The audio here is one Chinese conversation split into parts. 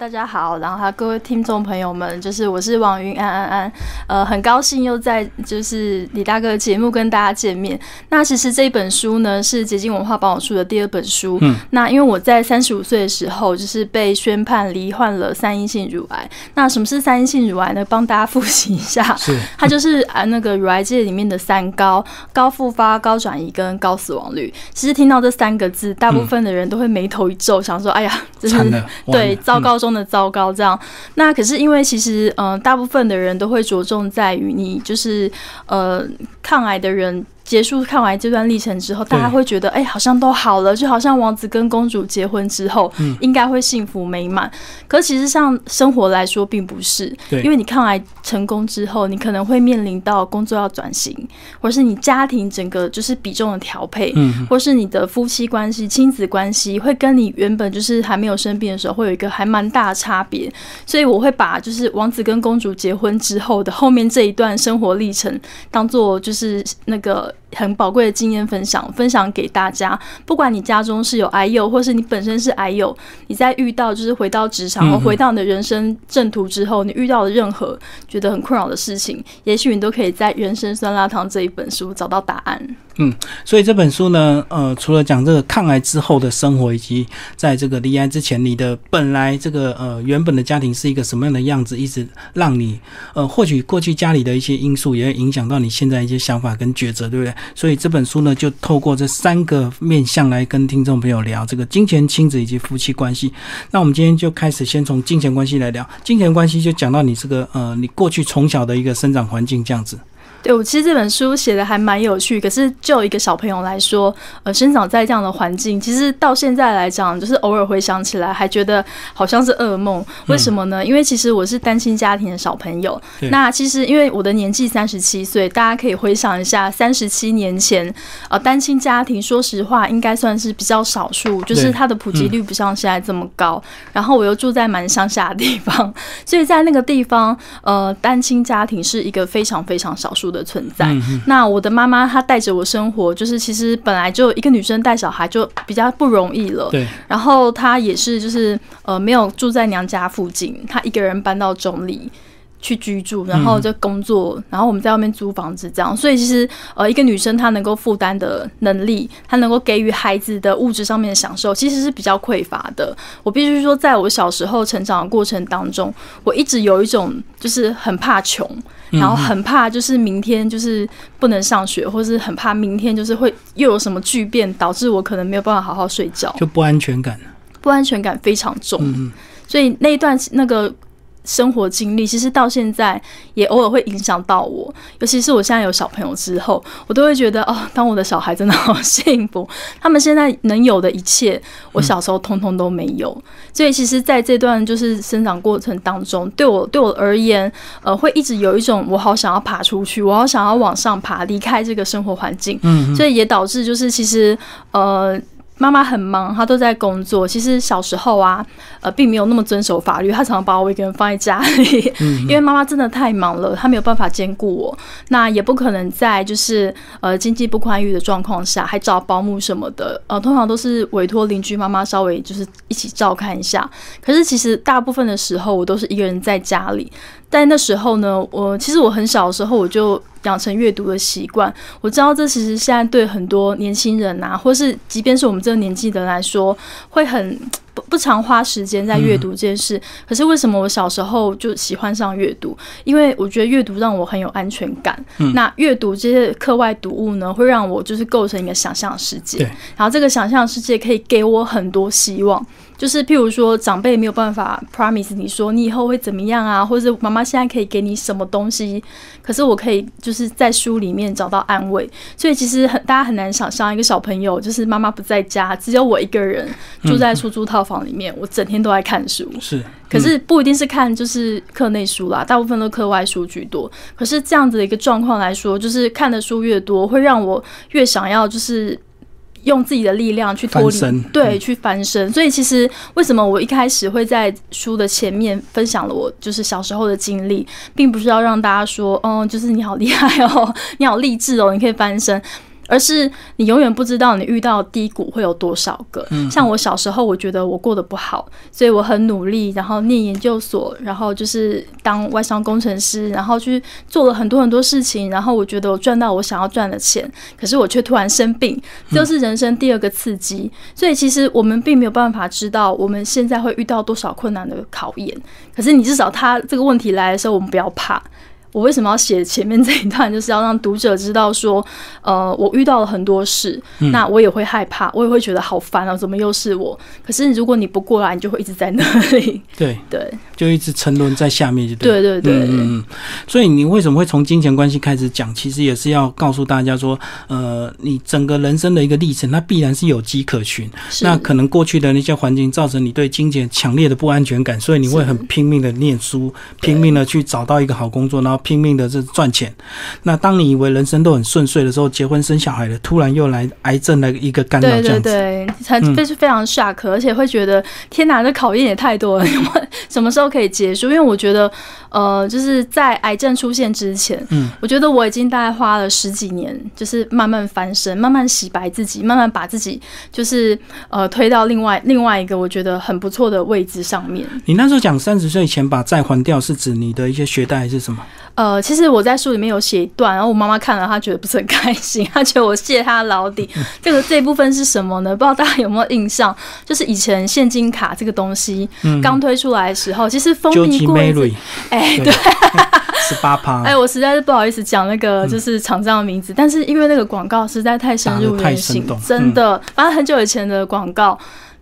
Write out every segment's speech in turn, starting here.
大家好，然后哈各位听众朋友们，就是我是王云安安安，呃，很高兴又在就是李大哥的节目跟大家见面。那其实这一本书呢是捷径文化帮我出的第二本书。嗯，那因为我在三十五岁的时候就是被宣判罹患了三阴性乳癌。那什么是三阴性乳癌呢？帮大家复习一下，是它就是啊那个乳癌界里面的三高：高复发、高转移跟高死亡率。其实听到这三个字，大部分的人都会眉头一皱，想说：哎呀，这是对糟糕中。的糟糕，这样那可是因为其实，嗯，大部分的人都会着重在于你就是呃抗癌的人。结束看完这段历程之后，大家会觉得，哎，好像都好了，就好像王子跟公主结婚之后，应该会幸福美满。可其实像生活来说，并不是，因为你抗癌成功之后，你可能会面临到工作要转型，或是你家庭整个就是比重的调配，或是你的夫妻关系、亲子关系，会跟你原本就是还没有生病的时候，会有一个还蛮大的差别。所以我会把就是王子跟公主结婚之后的后面这一段生活历程，当做就是那个。很宝贵的经验分享，分享给大家。不管你家中是有癌友，或是你本身是癌友，你在遇到就是回到职场或回到你的人生正途之后，你遇到的任何觉得很困扰的事情，也许你都可以在《人生酸辣汤》这一本书找到答案。嗯，所以这本书呢，呃，除了讲这个抗癌之后的生活，以及在这个离癌之前，你的本来这个呃原本的家庭是一个什么样的样子，一直让你呃或许过去家里的一些因素，也会影响到你现在一些想法跟抉择，对不对？所以这本书呢，就透过这三个面向来跟听众朋友聊这个金钱、亲子以及夫妻关系。那我们今天就开始先从金钱关系来聊，金钱关系就讲到你这个呃，你过去从小的一个生长环境这样子。对，我其实这本书写的还蛮有趣。可是就一个小朋友来说，呃，生长在这样的环境，其实到现在来讲，就是偶尔回想起来，还觉得好像是噩梦。为什么呢？因为其实我是单亲家庭的小朋友。那其实因为我的年纪三十七岁，大家可以回想一下，三十七年前，呃，单亲家庭，说实话，应该算是比较少数，就是它的普及率不像现在这么高。然后我又住在蛮乡下的地方，所以在那个地方，呃，单亲家庭是一个非常非常少数。的存在，那我的妈妈她带着我生活，就是其实本来就一个女生带小孩就比较不容易了。对，然后她也是就是呃没有住在娘家附近，她一个人搬到中里。去居住，然后就工作，然后我们在外面租房子，这样。所以其实，呃，一个女生她能够负担的能力，她能够给予孩子的物质上面的享受，其实是比较匮乏的。我必须说，在我小时候成长的过程当中，我一直有一种就是很怕穷，然后很怕就是明天就是不能上学，或是很怕明天就是会又有什么巨变，导致我可能没有办法好好睡觉，就不安全感，不安全感非常重。所以那一段那个。生活经历其实到现在也偶尔会影响到我，尤其是我现在有小朋友之后，我都会觉得哦，当我的小孩真的好幸福。他们现在能有的一切，我小时候通通都没有。所以其实在这段就是生长过程当中，对我对我而言，呃，会一直有一种我好想要爬出去，我好想要往上爬，离开这个生活环境。嗯，所以也导致就是其实呃。妈妈很忙，她都在工作。其实小时候啊，呃，并没有那么遵守法律。她常常把我一个人放在家里，因为妈妈真的太忙了，她没有办法兼顾我。那也不可能在就是呃经济不宽裕的状况下还找保姆什么的。呃，通常都是委托邻居妈妈稍微就是一起照看一下。可是其实大部分的时候，我都是一个人在家里。在那时候呢，我其实我很小的时候我就养成阅读的习惯。我知道这其实现在对很多年轻人啊，或是即便是我们这个年纪的人来说，会很不不常花时间在阅读这件事。可是为什么我小时候就喜欢上阅读？因为我觉得阅读让我很有安全感。那阅读这些课外读物呢，会让我就是构成一个想象世界。然后这个想象世界可以给我很多希望。就是譬如说，长辈没有办法 promise 你说你以后会怎么样啊，或者妈妈现在可以给你什么东西，可是我可以就是在书里面找到安慰。所以其实很大家很难想象，一个小朋友就是妈妈不在家，只有我一个人住在出租套房里面，我整天都在看书。是，可是不一定是看就是课内书啦，大部分都课外书居多。可是这样子的一个状况来说，就是看的书越多，会让我越想要就是。用自己的力量去脱离，对，去翻身。所以其实为什么我一开始会在书的前面分享了我就是小时候的经历，并不是要让大家说，哦，就是你好厉害哦，你好励志哦，你可以翻身。而是你永远不知道你遇到低谷会有多少个。像我小时候，我觉得我过得不好，所以我很努力，然后念研究所，然后就是当外商工程师，然后去做了很多很多事情，然后我觉得我赚到我想要赚的钱，可是我却突然生病，就是人生第二个刺激。所以其实我们并没有办法知道我们现在会遇到多少困难的考验，可是你至少他这个问题来的时候，我们不要怕。我为什么要写前面这一段？就是要让读者知道说，呃，我遇到了很多事，那我也会害怕，我也会觉得好烦啊，怎么又是我？可是如果你不过来，你就会一直在那里。对对，就一直沉沦在下面，就对对对。嗯嗯。所以你为什么会从金钱关系开始讲？其实也是要告诉大家说，呃，你整个人生的一个历程，它必然是有迹可循。那可能过去的那些环境造成你对金钱强烈的不安全感，所以你会很拼命的念书，拼命的去找到一个好工作，然后。拼命的这赚钱，那当你以为人生都很顺遂的时候，结婚生小孩了，突然又来癌症的一个干扰，这样子，对，才非是非常 shock，而且会觉得天哪，这考验也太多了，什么时候可以结束？因为我觉得，呃，就是在癌症出现之前，嗯，我觉得我已经大概花了十几年，就是慢慢翻身，慢慢洗白自己，慢慢把自己就是呃推到另外另外一个我觉得很不错的位置上面。你那时候讲三十岁前把债还掉，是指你的一些学贷还是什么？呃，其实我在书里面有写一段，然后我妈妈看了，她觉得不是很开心，她觉得我谢她老底。这个这部分是什么呢？不知道大家有没有印象？就是以前现金卡这个东西刚推出来的时候，其实风靡过。哎，对，十八趴。哎，我实在是不好意思讲那个就是厂商的名字，但是因为那个广告实在太深入人心，真的，反正很久以前的广告。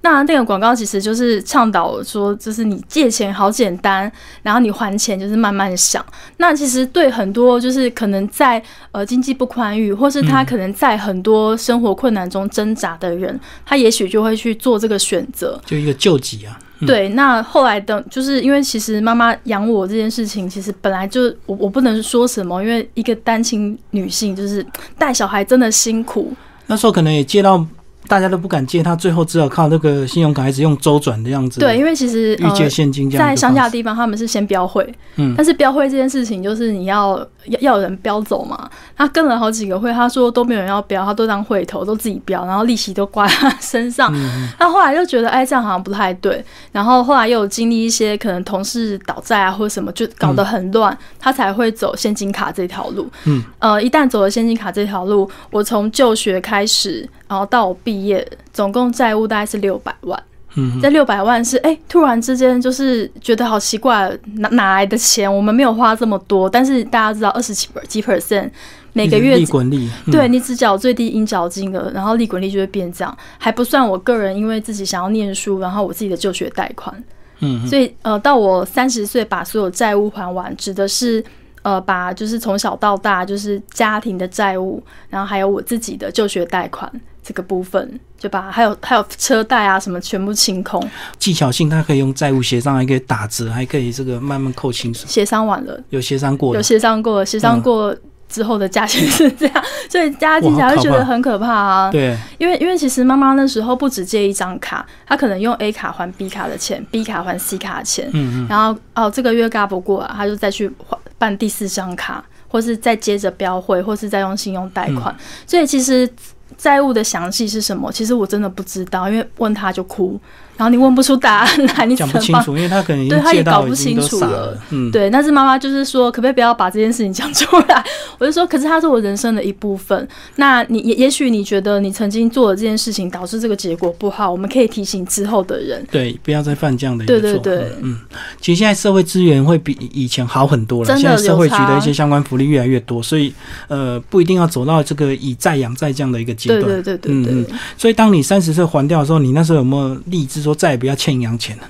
那那个广告其实就是倡导说，就是你借钱好简单，然后你还钱就是慢慢想。那其实对很多就是可能在呃经济不宽裕，或是他可能在很多生活困难中挣扎的人，他也许就会去做这个选择，就一个救济啊。对，那后来等，就是因为其实妈妈养我这件事情，其实本来就我我不能说什么，因为一个单亲女性就是带小孩真的辛苦。那时候可能也接到。大家都不敢借他，最后只好靠那个信用卡，还是用周转的样子。对，因为其实预借现金在乡下的地方，他们是先标会。嗯，但是标会这件事情，就是你要要要人标走嘛。他跟了好几个会，他说都没有人要标，他都当会头，都自己标，然后利息都挂他身上。他后来又觉得，哎，这样好像不太对。然后后来又有经历一些可能同事倒债啊，或者什么，就搞得很乱，他才会走现金卡这条路。嗯，呃，一旦走了现金卡这条路，我从就学开始。然后到我毕业，总共债务大概是六百万。嗯，这六百万是哎，突然之间就是觉得好奇怪，哪哪来的钱？我们没有花这么多，但是大家知道二十几几 percent 每个月利滚利，对你只缴最低应缴金额，然后利滚利就会变这样，还不算我个人因为自己想要念书，然后我自己的就学贷款。嗯，所以呃，到我三十岁把所有债务还完，指的是。呃，把就是从小到大就是家庭的债务，然后还有我自己的就学贷款这个部分，就把还有还有车贷啊什么全部清空。技巧性，它可以用债务协商，还可以打折，还可以这个慢慢扣清楚。协商完了，有协商过，有协商过，协商过之后的价钱是这样，所以大家听起来会觉得很可怕啊。对，因为因为其实妈妈那时候不止借一张卡，她可能用 A 卡还 B 卡的钱，B 卡还 C 卡的钱，嗯嗯，然后哦这个月嘎不过啊，她就再去还。办第四张卡，或是再接着标会，或是再用信用贷款，所以其实债务的详细是什么，其实我真的不知道，因为问他就哭。然后你问不出答案来，你讲不清楚，因为他可能对他也搞不清楚了。嗯，对。但是妈妈就是说，可不可以不要把这件事情讲出来？我就说，可是它是我人生的一部分。那你也也许你觉得你曾经做的这件事情导致这个结果不好，我们可以提醒之后的人，对，不要再犯这样的一个错。对对对，嗯。其实现在社会资源会比以前好很多了，现在社会局的一些相关福利越来越多，所以呃，不一定要走到这个以债养债这样的一个阶段。对对对对，嗯嗯。所以当你三十岁还掉的时候，你那时候有没有立志说再也不要欠银行？钱了，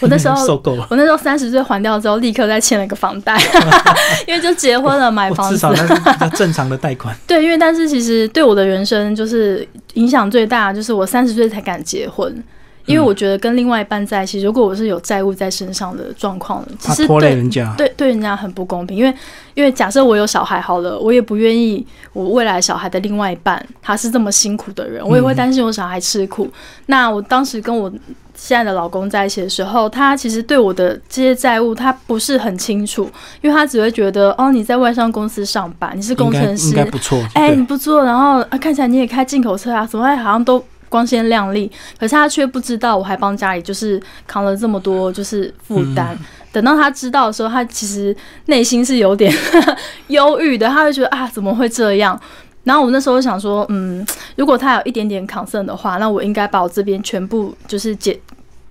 我那时候 受够了。我那时候三十岁还掉之后，立刻再欠了一个房贷，因为就结婚了，买房子，至少那是 比较正常的贷款。对，因为但是其实对我的人生就是影响最大，就是我三十岁才敢结婚。因为我觉得跟另外一半在一起，如果我是有债务在身上的状况，其实拖累人家，对对人家很不公平。因为因为假设我有小孩好了，我也不愿意我未来小孩的另外一半他是这么辛苦的人，我也会担心我小孩吃苦。那我当时跟我。现在的老公在一起的时候，他其实对我的这些债务他不是很清楚，因为他只会觉得哦，你在外商公司上班，你是工程师，应该不错。哎，你不错，然后看起来你也开进口车啊，怎么好像都光鲜亮丽，可是他却不知道我还帮家里就是扛了这么多就是负担。等到他知道的时候，他其实内心是有点 忧郁的，他会觉得啊，怎么会这样？然后我那时候想说，嗯，如果他有一点点抗胜的话，那我应该把我这边全部就是解，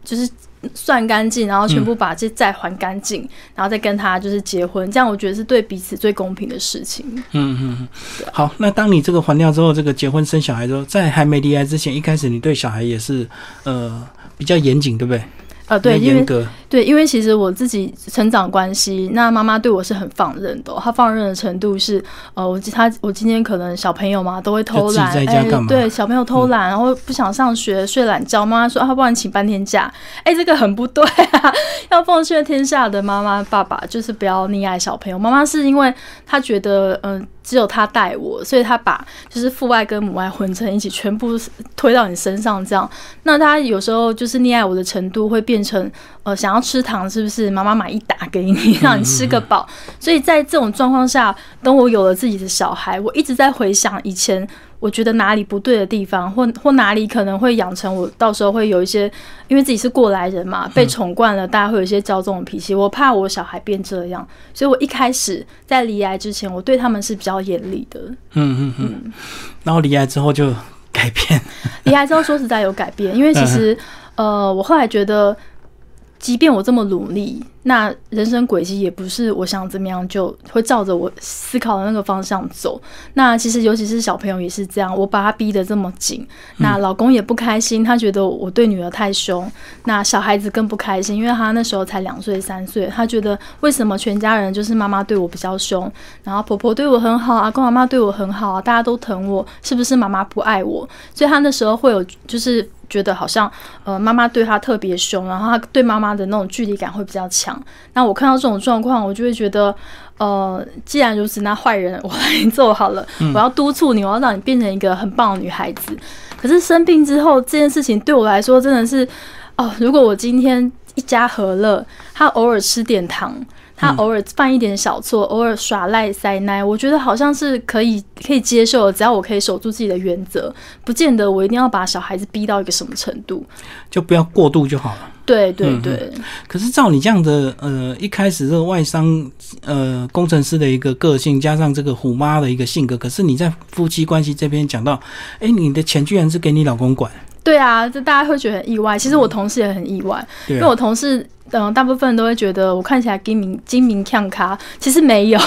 就是算干净，然后全部把这债还干净，然后再跟他就是结婚，这样我觉得是对彼此最公平的事情。嗯嗯嗯。好，那当你这个还掉之后，这个结婚生小孩之后，在还没离开之前，一开始你对小孩也是呃比较严谨，对不对？呃，对，因为对，因为其实我自己成长关系，那妈妈对我是很放任的。她放任的程度是，呃，我她我今天可能小朋友嘛都会偷懒，哎，对，小朋友偷懒，然后不想上学睡懒觉，妈妈说啊，不然请半天假，哎，这个很不对啊，要奉劝天下的妈妈爸爸，就是不要溺爱小朋友。妈妈是因为她觉得，嗯。只有他带我，所以他把就是父爱跟母爱混成一起，全部推到你身上，这样。那他有时候就是溺爱我的程度会变成，呃，想要吃糖，是不是？妈妈买一打给你，让你吃个饱。所以在这种状况下，等我有了自己的小孩，我一直在回想以前。我觉得哪里不对的地方，或或哪里可能会养成我到时候会有一些，因为自己是过来人嘛，被宠惯了，大家会有一些骄纵的脾气。我怕我小孩变这样，所以我一开始在离癌之前，我对他们是比较严厉的。嗯嗯嗯。然后离癌之后就改变。离癌之后说实在有改变，因为其实呃，我后来觉得，即便我这么努力。那人生轨迹也不是我想怎么样就会照着我思考的那个方向走。那其实尤其是小朋友也是这样，我把他逼得这么紧，那老公也不开心，他觉得我对女儿太凶。那小孩子更不开心，因为他那时候才两岁三岁，他觉得为什么全家人就是妈妈对我比较凶，然后婆婆对我很好啊，公妈妈对我很好啊，大家都疼我，是不是妈妈不爱我？所以他那时候会有就是觉得好像呃妈妈对他特别凶，然后他对妈妈的那种距离感会比较强。那我看到这种状况，我就会觉得，呃，既然如此，那坏人 我来做好了。我要督促你，我要让你变成一个很棒的女孩子。可是生病之后，这件事情对我来说真的是，哦，如果我今天一家和乐，他偶尔吃点糖。他偶尔犯一点小错，偶尔耍赖塞奶，我觉得好像是可以可以接受的，只要我可以守住自己的原则，不见得我一定要把小孩子逼到一个什么程度，就不要过度就好了。对对对。可是照你这样的呃，一开始这个外商呃工程师的一个个性，加上这个虎妈的一个性格，可是你在夫妻关系这边讲到，哎，你的钱居然是给你老公管。对啊，就大家会觉得很意外。其实我同事也很意外，因为我同事嗯，大部分都会觉得我看起来精明精明强咖，其实没有。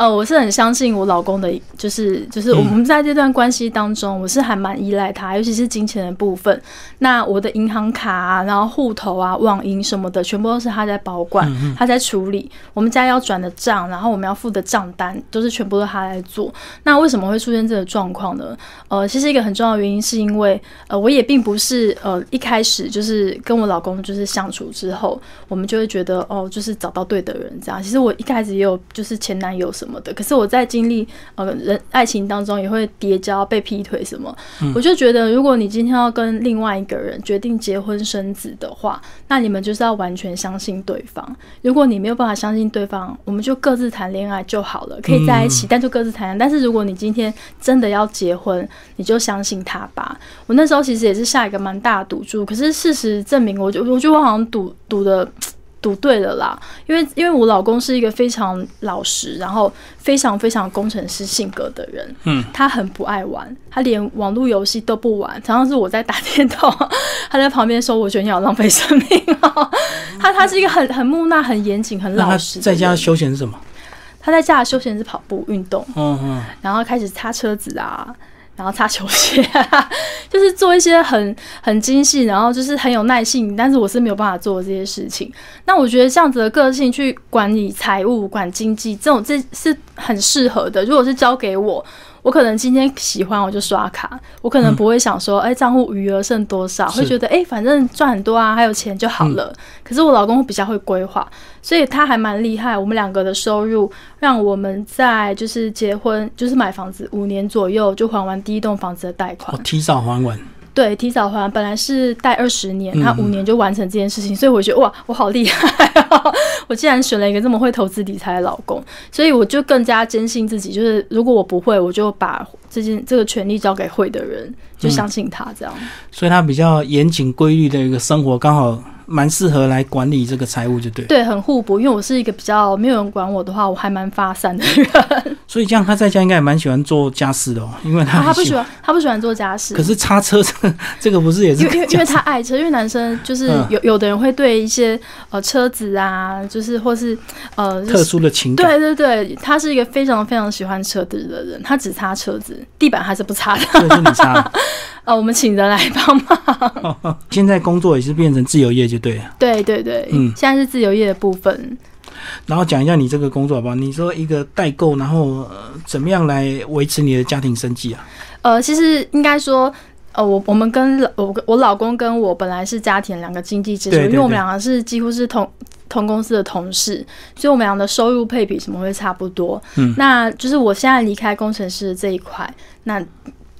呃，我是很相信我老公的，就是就是我们在这段关系当中，我是还蛮依赖他，尤其是金钱的部分。那我的银行卡啊，然后户头啊、网银什么的，全部都是他在保管，他在处理。我们家要转的账，然后我们要付的账单，都是全部都他来做。那为什么会出现这个状况呢？呃，其实一个很重要的原因是因为，呃，我也并不是呃一开始就是跟我老公就是相处之后，我们就会觉得哦，就是找到对的人这样。其实我一开始也有就是前男友什么。的，可是我在经历呃人爱情当中也会叠加、被劈腿什么，我就觉得如果你今天要跟另外一个人决定结婚生子的话，那你们就是要完全相信对方。如果你没有办法相信对方，我们就各自谈恋爱就好了，可以在一起，但就各自谈。但是如果你今天真的要结婚，你就相信他吧。我那时候其实也是下一个蛮大的赌注，可是事实证明，我就我觉得我好像赌赌的。赌对了啦，因为因为我老公是一个非常老实，然后非常非常工程师性格的人，嗯，他很不爱玩，他连网络游戏都不玩，常常是我在打电动，他在旁边说：“我觉得你好浪费生命哦。”他他是一个很很木讷、很严谨、很老实。在家休闲是什么？他在家的休闲是跑步运动，嗯嗯，然后开始擦车子啊。然后擦球鞋，就是做一些很很精细，然后就是很有耐性，但是我是没有办法做这些事情。那我觉得这样子的个性去管理财务、管经济，这种这是很适合的。如果是交给我。我可能今天喜欢我就刷卡，我可能不会想说，哎，账户余额剩多少，会觉得，哎，反正赚很多啊，还有钱就好了。可是我老公比较会规划，所以他还蛮厉害。我们两个的收入，让我们在就是结婚，就是买房子五年左右就还完第一栋房子的贷款，我提早还完。对，提早还，本来是贷二十年，他嗯五年就完成这件事情，所以我觉得哇，我好厉害、哦！我竟然选了一个这么会投资理财的老公，所以我就更加坚信自己，就是如果我不会，我就把这件这个权利交给会的人，就相信他这样。所以他比较严谨规律的一个生活，刚好蛮适合来管理这个财务，就对。对，很互补，因为我是一个比较没有人管我的话，我还蛮发散的人。所以这样他在家应该也蛮喜欢做家事的哦，因为他啊、他不喜欢，他不喜欢做家事。可是擦车这个 这个不是也是因为因为他爱车，因为男生就是嗯有有的人会对一些呃车子啊，就是或是呃就是特殊的情感？对对对，他是一个非常非常喜欢车子的人，他只擦车子，地板还是不擦的。就是你擦。呃，我们请人来帮忙。现在工作也是变成自由业就对了。对对对，嗯现在是自由业的部分。然后讲一下你这个工作好不好？你说一个代购，然后、呃、怎么样来维持你的家庭生计啊？呃，其实应该说。呃，我我们跟老我我老公跟我本来是家庭两个经济支柱，因为我们两个是几乎是同同公司的同事，所以我们俩的收入配比什么会差不多。嗯那就是我现在离开工程师这一块，那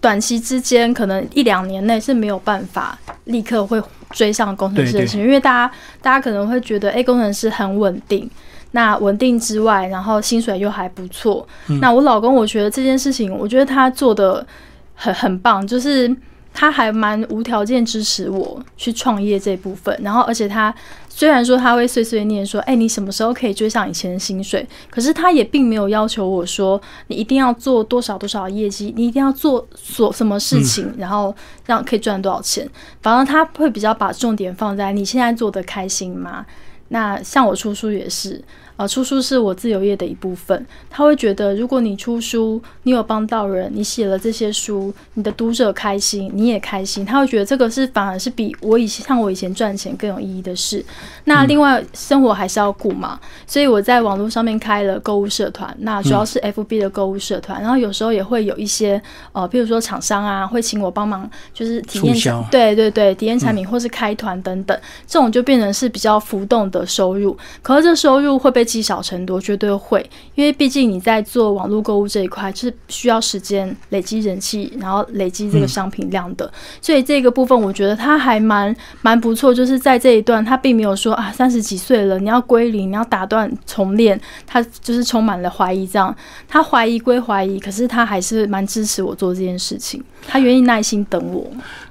短期之间可能一两年内是没有办法立刻会追上工程师的对对薪水，因为大家大家可能会觉得，哎、工程师很稳定。那稳定之外，然后薪水又还不错。嗯那我老公，我觉得这件事情，我觉得他做的很很棒，就是他还蛮无条件支持我去创业这部分。然后，而且他虽然说他会碎碎念说：“哎、你什么时候可以追上以前的薪水？”可是他也并没有要求我说：“你一定要做多少多少业绩，你一定要做所什么事情，然后让可以赚多少钱。”反而他会比较把重点放在你现在做的开心吗？那像我出书也是，呃，出书是我自由业的一部分。他会觉得，如果你出书，你有帮到人，你写了这些书，你的读者开心，你也开心，他会觉得这个是反而是比我以前像我以前赚钱更有意义的事。那另外生活还是要顾嘛，所以我在网络上面开了购物社团，那主要是 FB 的购物社团，然后有时候也会有一些呃，比如说厂商啊，会请我帮忙，就是体验对对对，体验产品或是开团等等，这种就变成是比较浮动的收入。可是这收入会被积少成多，绝对会，因为毕竟你在做网络购物这一块，就是需要时间累积人气，然后累积这个商品量的。所以这个部分我觉得它还蛮蛮不错，就是在这一段，他并没有说啊，三十几岁了你要归零，你要打断重练，他就是充满了怀疑。这样，他怀疑归怀疑，可是他还是蛮支持我做这件事情，他愿意耐心等我。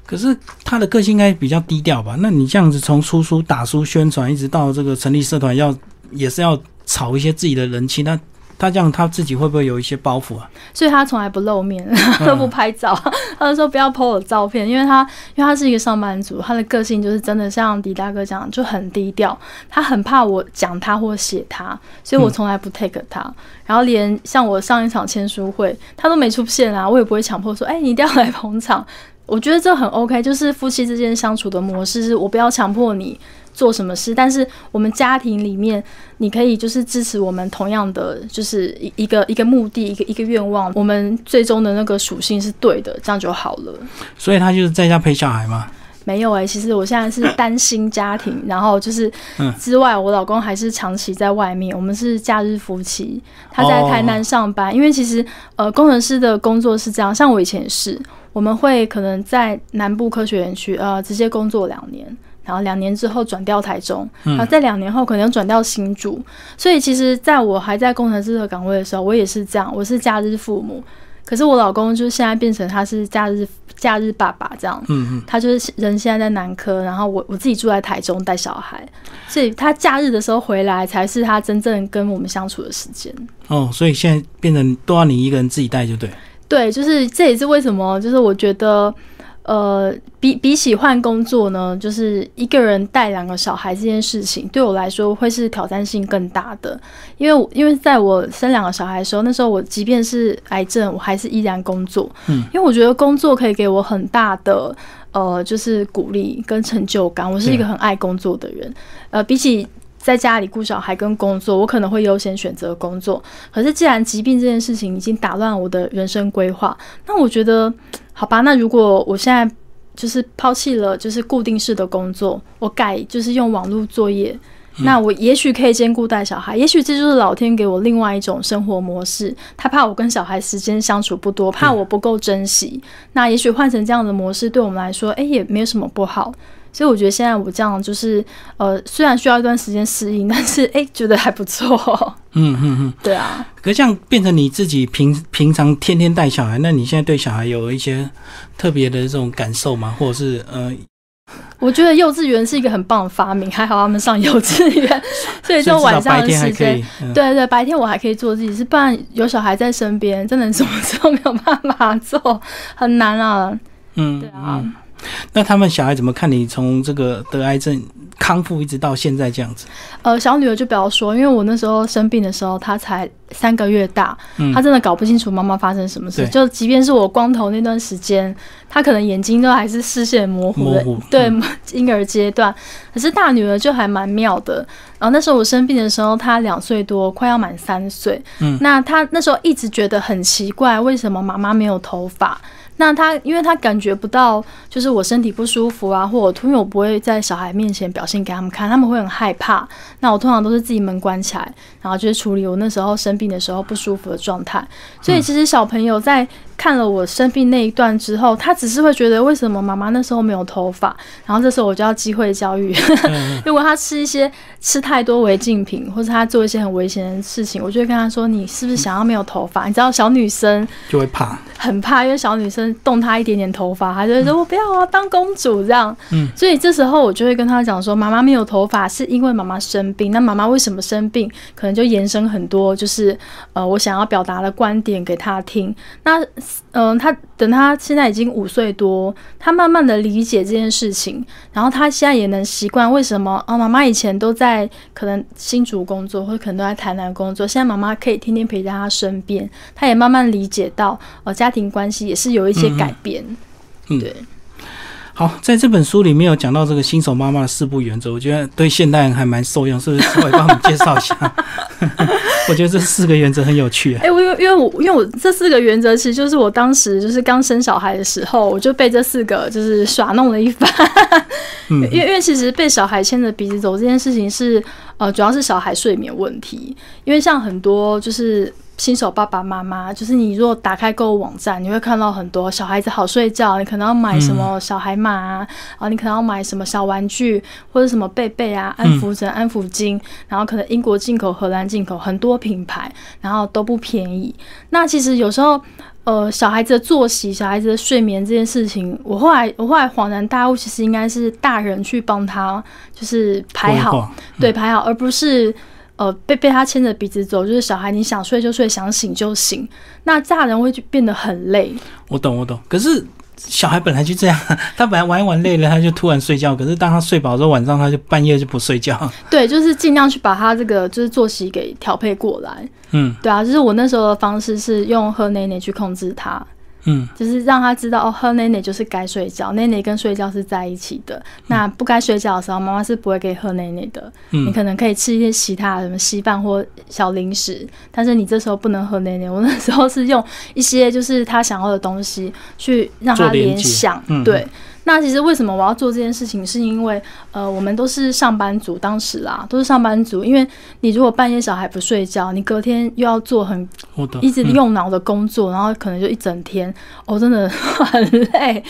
可是他的个性应该比较低调吧？那你这样子从出书、打书、宣传，一直到这个成立社团，要也是要炒一些自己的人气，那他这样他自己会不会有一些包袱啊？所以他从来不露面，都 不拍照。他就说不要 po 我照片，因为他因为他是一个上班族，他的个性就是真的像迪大哥讲，就很低调。他很怕我讲他或写他，所以我从来不 take 他。然后连像我上一场签书会，他都没出现啊，我也不会强迫说，哎、你一定要来捧场。我觉得这很 OK，就是夫妻之间相处的模式，是我不要强迫你做什么事，但是我们家庭里面，你可以就是支持我们同样的，就是一一个一个目的，一个一个愿望，我们最终的那个属性是对的，这样就好了。所以他就是在家陪小孩吗。没有诶、其实我现在是单亲家庭，然后就是嗯之外，我老公还是长期在外面，我们是假日夫妻。他在台南上班，因为其实呃工程师的工作是这样，像我以前也是，我们会可能在南部科学园区呃直接工作两年。然后两年之后转调台中，然后在两年后可能转调新竹，所以其实在我还在工程师的岗位的时候，我也是这样，我是假日父母。可是我老公就是现在变成他是假日假日爸爸这样，嗯嗯，他就是人现在在南科，然后我我自己住在台中带小孩，所以他假日的时候回来才是他真正跟我们相处的时间。哦，所以现在变成都要你一个人自己带就对。对，就是这也是为什么，就是我觉得，呃，比比起换工作呢，就是一个人带两个小孩这件事情，对我来说会是挑战性更大的。因为我因为在我生两个小孩的时候，那时候我即便是癌症，我还是依然工作。嗯，因为我觉得工作可以给我很大的呃，就是鼓励跟成就感。我是一个很爱工作的人，呃，比起。在家里顾小孩跟工作，我可能会优先选择工作。可是既然疾病这件事情已经打乱我的人生规划，那我觉得，好吧，那如果我现在就是抛弃了就是固定式的工作，我改就是用网络作业，那我也许可以兼顾带小孩，也许这就是老天给我另外一种生活模式。他怕我跟小孩时间相处不多，怕我不够珍惜。那也许换成这样的模式，对我们来说，哎，也没有什么不好。所以我觉得现在我这样就是，呃，虽然需要一段时间适应，但是哎，觉得还不错。嗯嗯嗯，对啊。可这样变成你自己平平常天天带小孩，那你现在对小孩有一些特别的这种感受吗？或者是呃，我觉得幼稚园是一个很棒的发明，还好他们上幼稚园，所以就晚上的时间，对对，白天我还可以做自己，是不然有小孩在身边，真的什么事都没有办法做，很难啊。嗯，对啊。那他们小孩怎么看你从这个得癌症康复一直到现在这样子？呃，小女儿就不要说，因为我那时候生病的时候，她才三个月大，她真的搞不清楚妈妈发生什么事。就即便是我光头那段时间，她可能眼睛都还是视线模糊的，对婴儿阶段。可是大女儿就还蛮妙的。然后那时候我生病的时候，她两岁多，快要满三岁。嗯，那她那时候一直觉得很奇怪，为什么妈妈没有头发？那他，因为他感觉不到，就是我身体不舒服啊，或我突，因为我不会在小孩面前表现给他们看，他们会很害怕。那我通常都是自己门关起来，然后就是处理我那时候生病的时候不舒服的状态。所以其实小朋友在。看了我生病那一段之后，他只是会觉得为什么妈妈那时候没有头发，然后这时候我就要机会教育。如果他吃一些吃太多违禁品，或者他做一些很危险的事情，我就会跟他说：“你是不是想要没有头发？”你知道小女生就会怕，很怕，因为小女生动她一点点头发，她就会说：“我不要啊，当公主这样。”嗯，所以这时候我就会跟他讲说：“妈妈没有头发是因为妈妈生病，那妈妈为什么生病？可能就延伸很多，就是呃，我想要表达的观点给他听。那。”嗯，他等他现在已经五岁多，他慢慢的理解这件事情，然后他现在也能习惯为什么啊？妈妈以前都在可能新竹工作，或者可能都在台南工作，现在妈妈可以天天陪在他身边，他也慢慢理解到，呃，家庭关系也是有一些改变。嗯，对。好，在这本书里面有讲到这个新手妈妈的四步原则，我觉得对现代人还蛮受用，是不是？稍微帮我们介绍一下。我觉得这四个原则很有趣。哎，我因为因为我因为我这四个原则，其实就是我当时就是刚生小孩的时候，我就被这四个就是耍弄了一番。嗯，因为因为其实被小孩牵着鼻子走这件事情是呃，主要是小孩睡眠问题，因为像很多就是。新手爸爸妈妈，就是你如果打开购物网站，你会看到很多小孩子好睡觉，你可能要买什么小孩马啊，啊，你可能要买什么小玩具或者什么贝贝啊、安抚枕、安抚巾，然后可能英国进口、荷兰进口很多品牌，然后都不便宜。那其实有时候，呃，小孩子的作息、小孩子的睡眠这件事情，我后来我后来恍然大悟，其实应该是大人去帮他就是排好，对，排好，而不是。呃，被被他牵着鼻子走，就是小孩，你想睡就睡，想醒就醒。那大人会变得很累。我懂，我懂。可是小孩本来就这样，他本来玩一玩累了，他就突然睡觉。可是当他睡饱之后，晚上他就半夜就不睡觉。对，就是尽量去把他这个就是作息给调配过来。嗯，对啊，就是我那时候的方式是用喝奶奶去控制他。嗯，就是让他知道哦，喝奶奶就是该睡觉，奶奶跟睡觉是在一起的。那不该睡觉的时候，妈妈是不会给喝奶奶的。嗯，你可能可以吃一些其他什么稀饭或小零食，但是你这时候不能喝奶奶。我那时候是用一些就是他想要的东西去让他联想，对。那其实为什么我要做这件事情？是因为呃，我们都是上班族，当时啦都是上班族。因为你如果半夜小孩不睡觉，你隔天又要做很一直用脑的工作，然后可能就一整天，哦，真的 很累，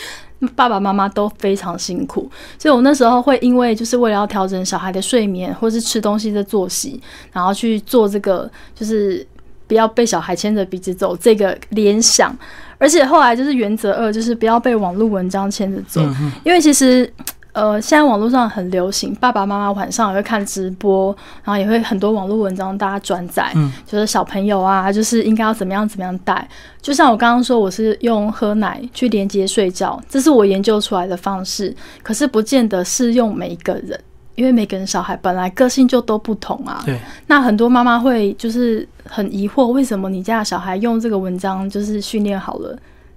爸爸妈妈都非常辛苦。所以我那时候会因为就是为了要调整小孩的睡眠或是吃东西的作息，然后去做这个，就是不要被小孩牵着鼻子走这个联想。而且后来就是原则二，就是不要被网络文章牵着走，因为其实，呃，现在网络上很流行，爸爸妈妈晚上也会看直播，然后也会很多网络文章大家转载，就是小朋友啊，就是应该要怎么样怎么样带。就像我刚刚说，我是用喝奶去连接睡觉，这是我研究出来的方式，可是不见得适用每一个人。因为每个人小孩本来个性就都不同啊，对。那很多妈妈会就是很疑惑，为什么你家的小孩用这个文章就是训练好了，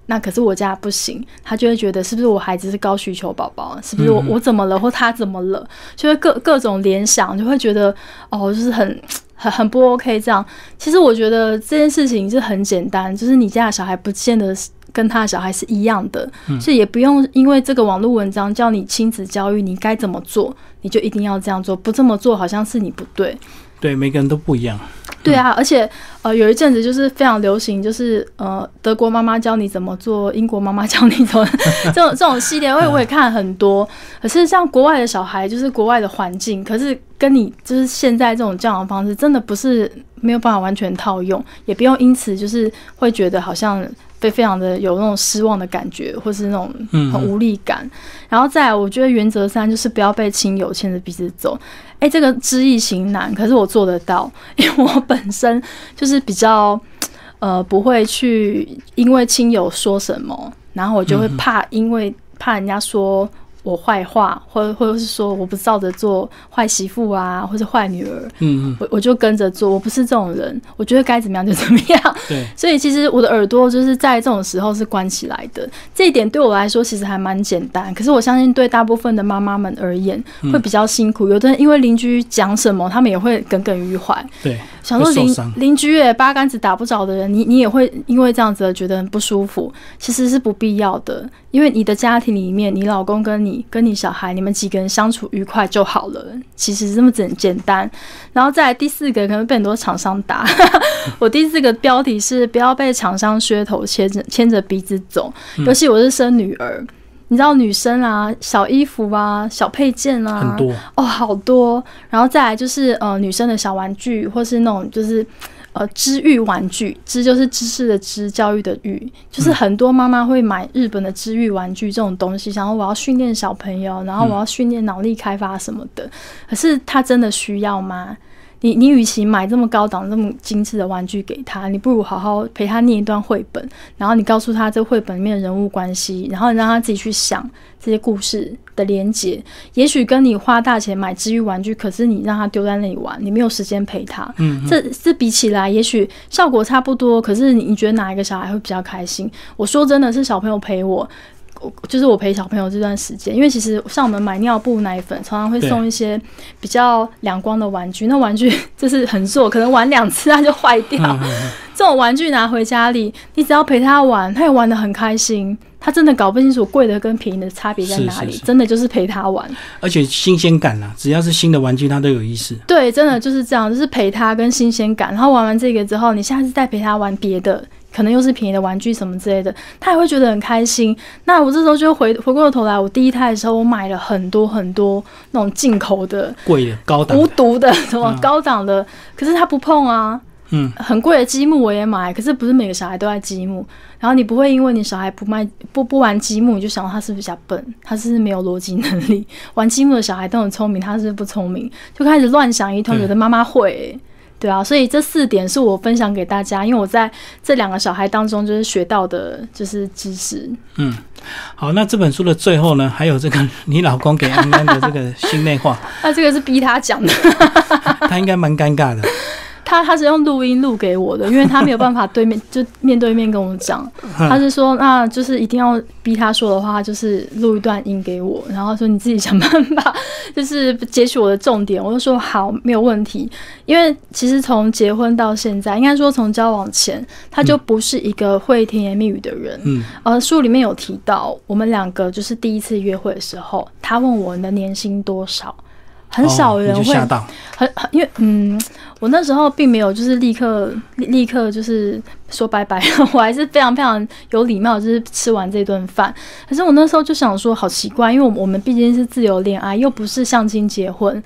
那可是我家不行，他就会觉得是不是我孩子是高需求宝宝，是不是我我怎么了或他怎么了，就会各各种联想，就会觉得哦，就是很很很不 OK 这样。其实我觉得这件事情是很简单，就是你家的小孩不见得跟他的小孩是一样的，所以也不用因为这个网络文章教你亲子教育，你该怎么做，你就一定要这样做，不这么做好像是你不对。对，每个人都不一样。对啊，而且呃，有一阵子就是非常流行，就是呃，德国妈妈教你怎么做，英国妈妈教你怎么 这种这种系列，我也我也看很多。可是像国外的小孩，就是国外的环境，可是跟你就是现在这种教养方式，真的不是没有办法完全套用，也不用因此就是会觉得好像。会非常的有那种失望的感觉，或是那种很无力感。然后再来，我觉得原则三就是不要被亲友牵着鼻子走。哎，这个知易行难，可是我做得到，因为我本身就是比较呃不会去因为亲友说什么，然后我就会怕，因为怕人家说。我坏话，或者或者是说我不照着做坏媳妇啊，或者坏女儿，嗯，我我就跟着做，我不是这种人，我觉得该怎么样就怎么样。对，所以其实我的耳朵就是在这种时候是关起来的，这一点对我来说其实还蛮简单。可是我相信对大部分的妈妈们而言会比较辛苦，有的人因为邻居讲什么，他们也会耿耿于怀。对，想说邻邻居也八竿子打不着的人，你你也会因为这样子觉得很不舒服，其实是不必要的。因为你的家庭里面，你老公跟你、跟你小孩，你们几个人相处愉快就好了。其实这么简简单。然后再来第四个，可能被很多厂商打。我第四个标题是不要被厂商噱头牵着牵着鼻子走。尤其我是生女儿，你知道女生啊，小衣服啊，小配件啊，很多哦，好多。然后再来就是呃，女生的小玩具，或是那种就是。呃，知育玩具，知就是知识的知，教育的育，就是很多妈妈会买日本的知育玩具这种东西，然后我要训练小朋友，然后我要训练脑力开发什么的。可是他真的需要吗？你你与其买这么高档、这么精致的玩具给他，你不如好好陪他念一段绘本，然后你告诉他这绘本里面的人物关系，然后你让他自己去想这些故事的连结。也许跟你花大钱买治愈玩具，可是你让他丢在那里玩，你没有时间陪他。嗯，这这比起来，也许效果差不多，可是你你觉得哪一个小孩会比较开心？我说真的是小朋友陪我。就是我陪小朋友这段时间，因为其实像我们买尿布、奶粉，常常会送一些比较亮光的玩具。那玩具就是很弱，可能玩两次它就坏掉。这种玩具拿回家里，你只要陪他玩，他也玩的很开心。他真的搞不清楚贵的跟便宜的差别在哪里，真的就是陪他玩。而且新鲜感啊，只要是新的玩具，他都有意思。对，真的就是这样，就是陪他跟新鲜感。然后玩完这个之后，你下次再陪他玩别的。可能又是便宜的玩具什么之类的，他也会觉得很开心。那我这时候就回回过头来，我第一胎的时候，我买了很多很多那种进口的、贵的、高档、无毒的什么高档的，可是他不碰啊。嗯，很贵的积木我也买，可是不是每个小孩都爱积木。然后你不会因为你小孩不卖不不玩积木，你就想到他是不是比较笨，他是不是没有逻辑能力？玩积木的小孩都很聪明，他是不是不聪明？就开始乱想一通。有的妈妈会。对啊，所以这四点是我分享给大家，因为我在这两个小孩当中就是学到的，就是知识。嗯，好，那这本书的最后呢，还有这个你老公给安安的这个心内话。那这个是逼他讲的，他应该蛮尴尬的。他他是用录音录给我的，因为他没有办法对面 就面对面跟我讲，他是说那就是一定要逼他说的话，就是录一段音给我，然后说你自己想办法，就是截取我的重点。我就说好，没有问题。因为其实从结婚到现在，应该说从交往前，他就不是一个会甜言蜜语的人。嗯，呃，书里面有提到，我们两个就是第一次约会的时候，他问我你的年薪多少。很少人会很很，因为嗯，我那时候并没有就是立刻立刻就是说拜拜，我还是非常非常有礼貌，就是吃完这顿饭。可是我那时候就想说，好奇怪，因为我我们毕竟是自由恋爱，又不是相亲结婚，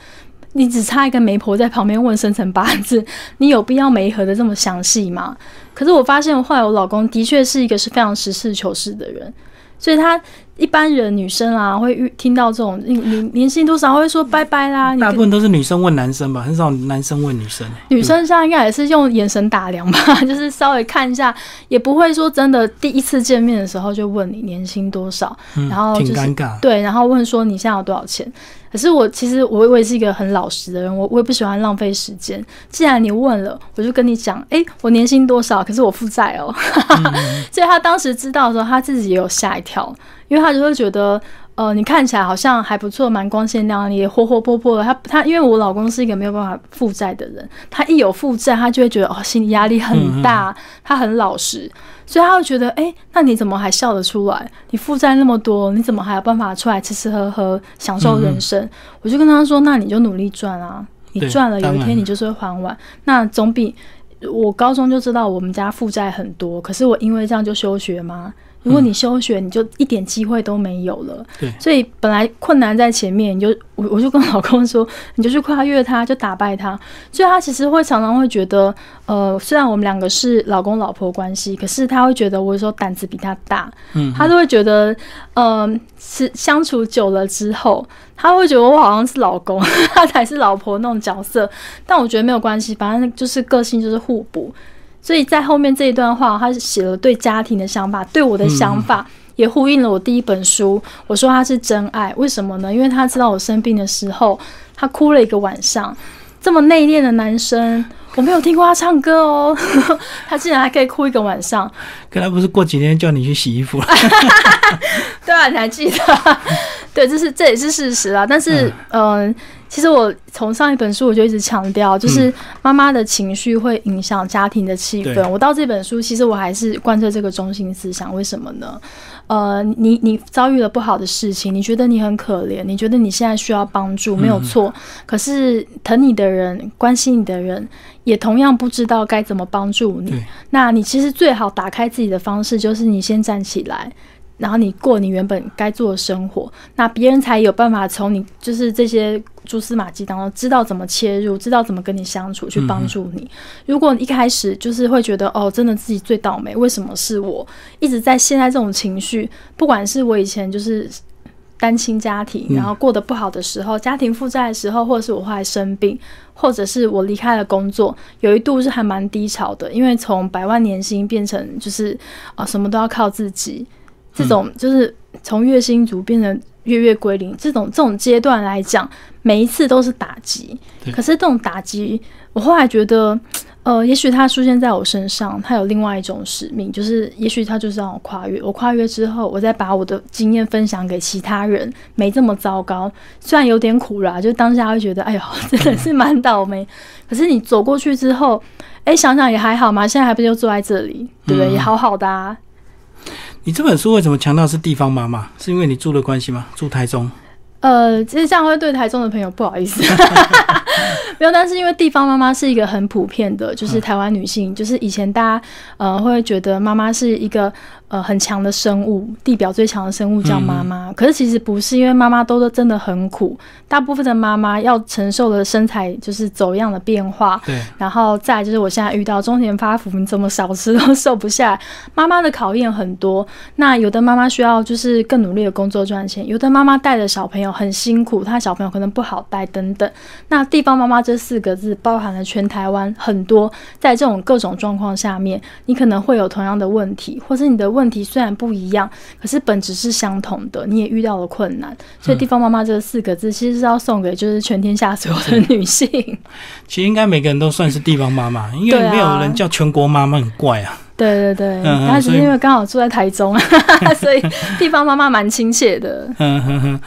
你只差一个媒婆在旁边问生辰八字，你有必要媒合的这么详细吗？可是我发现后来我老公的确是一个是非常实事求是的人，所以他。一般人女生啊，会遇听到这种年年薪多少，会说拜拜啦。大部分都是女生问男生吧，很少男生问女生。女生现在应该也是用眼神打量吧，就是稍微看一下，也不会说真的第一次见面的时候就问你年薪多少，然后挺尴尬。对，然后问说你现在有多少钱？可是我其实我我也是一个很老实的人，我我也不喜欢浪费时间。既然你问了，我就跟你讲，哎，我年薪多少？可是我负债哦。所以他当时知道的时候，他自己也有吓一跳。因为他就会觉得，呃，你看起来好像还不错，蛮光鲜亮丽，活活泼泼的。他他，因为我老公是一个没有办法负债的人，他一有负债，他就会觉得哦，心理压力很大。他很老实，所以他会觉得，哎，那你怎么还笑得出来？你负债那么多，你怎么还有办法出来吃吃喝喝，享受人生？我就跟他说，那你就努力赚啊，你赚了，有一天你就是会还完。那总比我高中就知道我们家负债很多，可是我因为这样就休学吗？如果你休学，你就一点机会都没有了。对，所以本来困难在前面，你就我我就跟老公说，你就去跨越他，就打败他。所以他其实会常常会觉得，呃，虽然我们两个是老公老婆关系，可是他会觉得我有时候胆子比他大。嗯，他都会觉得，嗯，是相处久了之后，他会觉得我好像是老公，他才是老婆那种角色。但我觉得没有关系，反正就是个性就是互补。所以在后面这一段话，他写了对家庭的想法，对我的想法也呼应了我第一本书。我说他是真爱，为什么呢？因为他知道我生病的时候，他哭了一个晚上。这么内敛的男生，我没有听过他唱歌哦，他竟然还可以哭一个晚上。可他不是过几天叫你去洗衣服了？对啊，你还记得？对，这是这也是事实啊。但是，嗯。其实我从上一本书我就一直强调，就是妈妈的情绪会影响家庭的气氛。我到这本书，其实我还是贯彻这个中心思想。为什么呢？呃，你你遭遇了不好的事情，你觉得你很可怜，你觉得你现在需要帮助，没有错。可是疼你的人、关心你的人，也同样不知道该怎么帮助你。那你其实最好打开自己的方式，就是你先站起来。然后你过你原本该做的生活，那别人才有办法从你就是这些蛛丝马迹当中知道怎么切入，知道怎么跟你相处，去帮助你。如果一开始就是会觉得哦，真的自己最倒霉，为什么是我？一直在现在这种情绪，不管是我以前就是单亲家庭，然后过得不好的时候，家庭负债的时候，或者是我后来生病，或者是我离开了工作，有一度是还蛮低潮的，因为从百万年薪变成就是啊，什么都要靠自己。这种就是从月薪族变成月月归零，这种这种阶段来讲，每一次都是打击。可是这种打击，我后来觉得，呃，也许它出现在我身上，它有另外一种使命，就是也许它就是让我跨越。我跨越之后，我再把我的经验分享给其他人，没这么糟糕。虽然有点苦啦，就当下会觉得，哎呦，真的是蛮倒霉。可是你走过去之后，哎，想想也还好嘛。现在还不就坐在这里，对不对？也好好的啊。你这本书为什么强调是地方妈妈？是因为你住的关系吗？住台中？呃，其实这样会对台中的朋友不好意思。没有，但是因为地方妈妈是一个很普遍的，就是台湾女性，就是以前大家呃会觉得妈妈是一个。呃，很强的生物，地表最强的生物叫妈妈。可是其实不是，因为妈妈都真的很苦。大部分的妈妈要承受的身材就是走样的变化。对。然后再就是我现在遇到中年发福，你怎么少吃都 瘦不下来。妈妈的考验很多。那有的妈妈需要就是更努力的工作赚钱，有的妈妈带着小朋友很辛苦，她小朋友可能不好带等等。那地方妈妈这四个字包含了全台湾很多，在这种各种状况下面，你可能会有同样的问题，或是你的。问题虽然不一样，可是本质是相同的。你也遇到了困难，所以“地方妈妈”这四个字其实是要送给就是全天下所有的女性。其实应该每个人都算是地方妈妈，因为没有人叫全国妈妈很怪啊。对对对，但是因为刚好住在台中，所以地方妈妈蛮亲切的。嗯哼哼，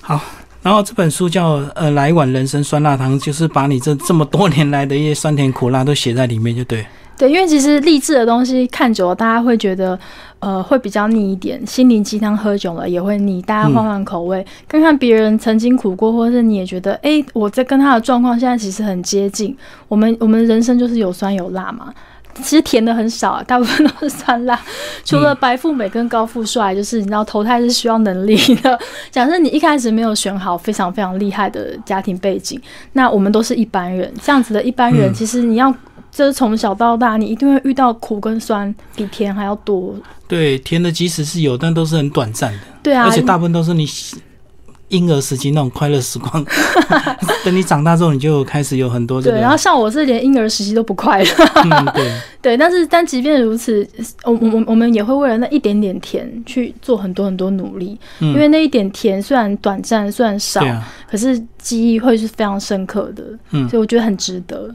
好。然后这本书叫《呃来一碗人生酸辣汤》，就是把你这这么多年来的一些酸甜苦辣都写在里面，就对。对，因为其实励志的东西看久了，大家会觉得，呃，会比较腻一点。心灵鸡汤喝久了也会腻，大家换换口味，看看别人曾经苦过，或者是你也觉得，哎，我在跟他的状况现在其实很接近。我们我们人生就是有酸有辣嘛，其实甜的很少，啊大部分都是酸辣。除了白富美跟高富帅，就是你知道投胎是需要能力的。假设你一开始没有选好非常非常厉害的家庭背景，那我们都是一般人，这样子的一般人，其实你要。就是从小到大，你一定会遇到苦跟酸，比甜还要多。对，甜的即使是有，但都是很短暂的。对啊，而且大部分都是你。婴儿时期那种快乐时光，等你长大之后，你就开始有很多对。然后像我是连婴儿时期都不快乐，对 对。但是但即便如此，我我我我们也会为了那一点点甜去做很多很多努力，因为那一点甜虽然短暂，虽然少，可是记忆会是非常深刻的。嗯，所以我觉得很值得。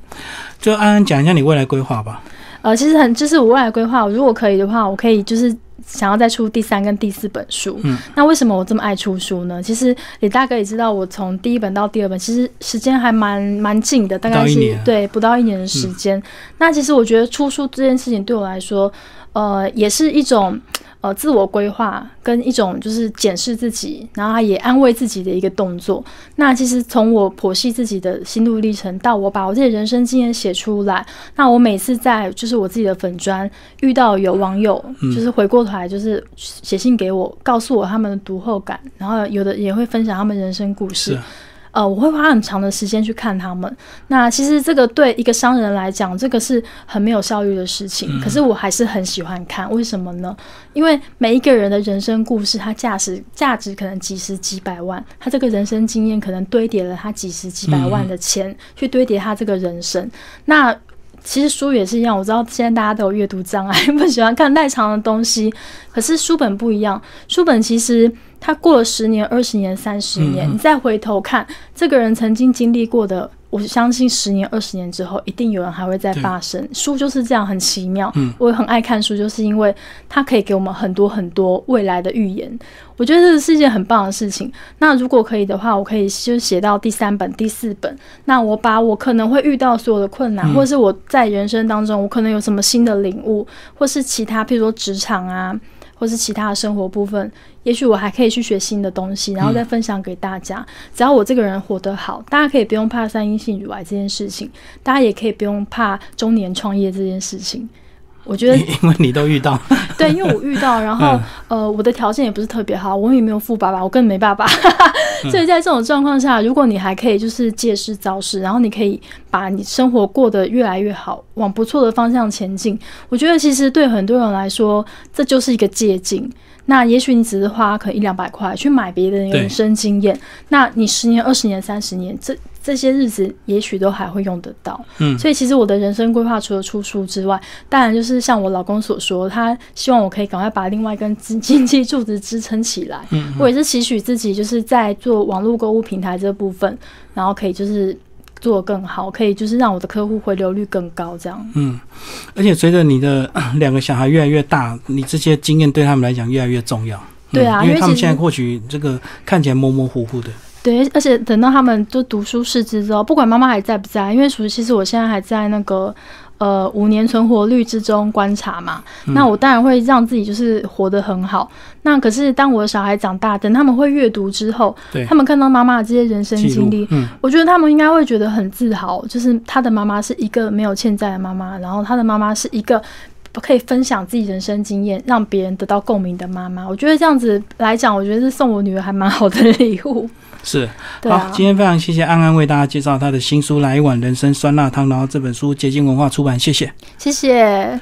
就安安讲一下你未来规划吧。呃，其实很就是我未来规划，如果可以的话，我可以就是。想要再出第三跟第四本书。嗯，那为什么我这么爱出书呢？其实李大哥也知道，我从第一本到第二本，其实时间还蛮蛮近的，大概是对不到一年的时间。那其实我觉得出书这件事情对我来说，呃，也是一种。呃，自我规划跟一种就是检视自己，然后也安慰自己的一个动作。那其实从我剖析自己的心路历程，到我把我自己人生经验写出来，那我每次在就是我自己的粉砖遇到有网友，就是回过头来就是写信给我，告诉我他们的读后感，然后有的也会分享他们人生故事。呃，我会花很长的时间去看他们。那其实这个对一个商人来讲，这个是很没有效率的事情。可是我还是很喜欢看，为什么呢？因为每一个人的人生故事，他价值价值可能几十几百万，他这个人生经验可能堆叠了他几十几百万的钱，去堆叠他这个人生。那其实书也是一样，我知道现在大家都有阅读障碍，不喜欢看太长的东西。可是书本不一样，书本其实。它过了十年、二十年、三十年，你再回头看这个人曾经经历过的，我相信十年、二十年之后，一定有人还会再发生。书就是这样，很奇妙。我很爱看书，就是因为它可以给我们很多很多未来的预言。我觉得这是一件很棒的事情。那如果可以的话，我可以就写到第三本、第四本。那我把我可能会遇到所有的困难，或者是我在人生当中我可能有什么新的领悟，或是其他，譬如说职场啊。或是其他的生活部分，也许我还可以去学新的东西，然后再分享给大家。只要我这个人活得好，大家可以不用怕三阴性乳癌这件事情，大家也可以不用怕中年创业这件事情。我觉得，因为你都遇到，对，因为我遇到，然后呃，我的条件也不是特别好，我也没有富爸爸，我根本没爸爸，所以在这种状况下，如果你还可以就是借势造势，然后你可以把你生活过得越来越好，往不错的方向前进，我觉得其实对很多人来说，这就是一个借鉴。那也许你只是花可能一两百块去买别人的人生经验，那你十年、二十年、三十年这。这些日子也许都还会用得到，嗯，所以其实我的人生规划除了出书之外，当然就是像我老公所说，他希望我可以赶快把另外一根经 经济柱子支撑起来。嗯，我也是期许自己就是在做网络购物平台这部分，然后可以就是做更好，可以就是让我的客户回流率更高，这样。嗯，而且随着你的 两个小孩越来越大，你这些经验对他们来讲越来越重要。对啊，因为他们现在或许这个看起来模模糊糊的。对，而且等到他们都读书识字之后，不管妈妈还在不在，因为其实我现在还在那个呃五年存活率之中观察嘛，那我当然会让自己就是活得很好。那可是当我的小孩长大，等他们会阅读之后，他们看到妈妈的这些人生经历，我觉得他们应该会觉得很自豪，就是他的妈妈是一个没有欠债的妈妈，然后他的妈妈是一个可以分享自己人生经验，让别人得到共鸣的妈妈。我觉得这样子来讲，我觉得是送我女儿还蛮好的礼物。是，好，今天非常谢谢安安为大家介绍他的新书《来一碗人生酸辣汤》，然后这本书捷径文化出版，谢谢，谢谢。